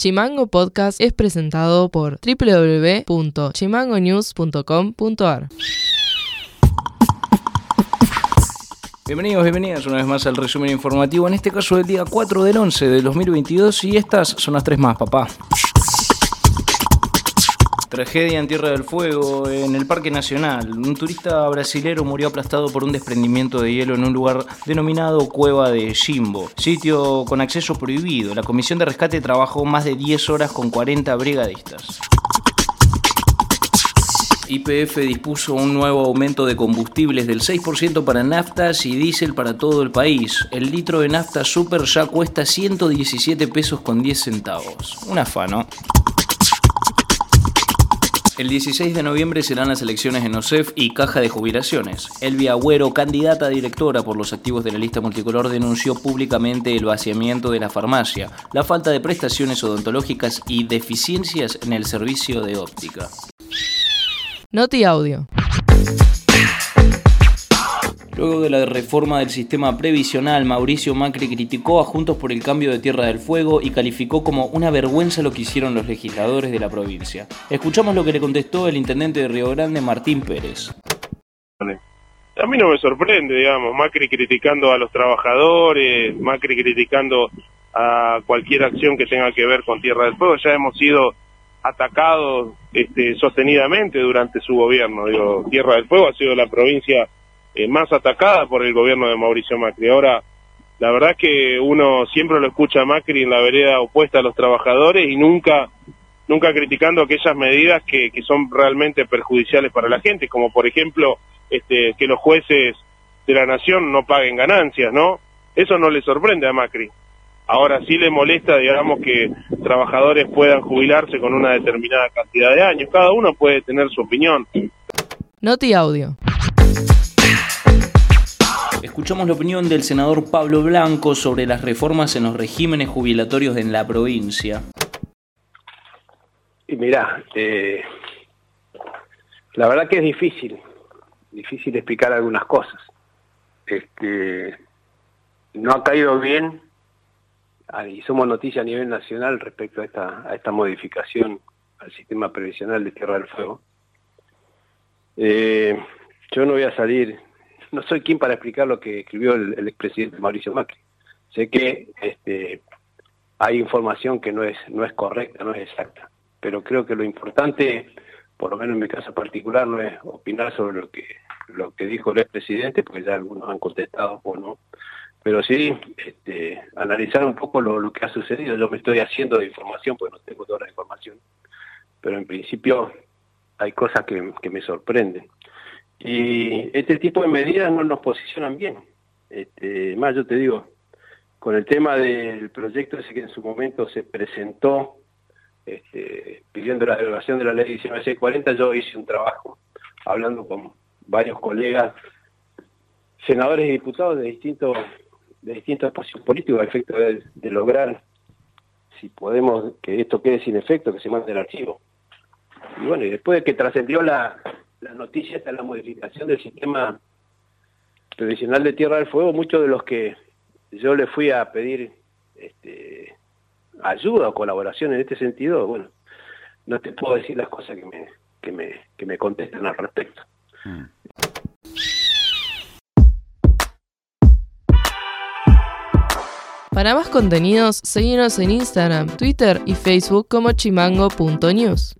Chimango Podcast es presentado por www.chimangonews.com.ar. Bienvenidos, bienvenidas una vez más al resumen informativo, en este caso del día 4 del 11 de 2022 y estas son las tres más, papá. Tragedia en Tierra del Fuego, en el Parque Nacional. Un turista brasilero murió aplastado por un desprendimiento de hielo en un lugar denominado Cueva de Jimbo, sitio con acceso prohibido. La comisión de rescate trabajó más de 10 horas con 40 brigadistas. IPF dispuso un nuevo aumento de combustibles del 6% para naftas y diésel para todo el país. El litro de nafta super ya cuesta 117 pesos con 10 centavos. Un afano. El 16 de noviembre serán las elecciones en OSEF y Caja de Jubilaciones. Elvia Agüero, candidata a directora por los activos de la lista multicolor, denunció públicamente el vaciamiento de la farmacia, la falta de prestaciones odontológicas y deficiencias en el servicio de óptica. Noti Audio. Luego de la reforma del sistema previsional, Mauricio Macri criticó a Juntos por el Cambio de Tierra del Fuego y calificó como una vergüenza lo que hicieron los legisladores de la provincia. Escuchamos lo que le contestó el intendente de Río Grande, Martín Pérez. A mí no me sorprende, digamos, Macri criticando a los trabajadores, Macri criticando a cualquier acción que tenga que ver con Tierra del Fuego. Ya hemos sido atacados este, sostenidamente durante su gobierno. Digo, Tierra del Fuego ha sido la provincia eh, más atacada por el gobierno de Mauricio Macri. Ahora, la verdad que uno siempre lo escucha a Macri en la vereda opuesta a los trabajadores y nunca nunca criticando aquellas medidas que, que son realmente perjudiciales para la gente, como por ejemplo este, que los jueces de la nación no paguen ganancias, ¿no? Eso no le sorprende a Macri. Ahora sí le molesta, digamos, que trabajadores puedan jubilarse con una determinada cantidad de años. Cada uno puede tener su opinión. Noti Audio. Escuchamos la opinión del senador Pablo Blanco sobre las reformas en los regímenes jubilatorios en la provincia. Y mirá, eh, la verdad que es difícil, difícil explicar algunas cosas. Este, no ha caído bien, ah, y somos noticia a nivel nacional respecto a esta, a esta modificación al sistema previsional de Tierra del Fuego. Eh, yo no voy a salir no soy quien para explicar lo que escribió el, expresidente Mauricio Macri. Sé que este, hay información que no es, no es correcta, no es exacta, pero creo que lo importante, por lo menos en mi caso particular, no es opinar sobre lo que, lo que dijo el expresidente, porque ya algunos han contestado o no, pero sí este, analizar un poco lo, que ha sucedido. Yo me estoy haciendo de información, porque no tengo toda la información, pero en principio hay cosas que, que me sorprenden. Y este tipo de medidas no nos posicionan bien. Este, más yo te digo, con el tema del proyecto ese que en su momento se presentó este, pidiendo la derogación de la ley 1940, yo hice un trabajo hablando con varios colegas, senadores y diputados de distintos de distintos espacios políticos a efecto de, de lograr si podemos que esto quede sin efecto, que se mande el archivo. Y bueno, y después de que trascendió la, la noticia está la modificación del sistema tradicional de Tierra del Fuego, muchos de los que yo le fui a pedir este, ayuda o colaboración en este sentido, bueno, no te puedo decir las cosas que me, que me, que me contestan al respecto. Mm. Para más contenidos, seguimos en Instagram, Twitter y Facebook como chimango.news.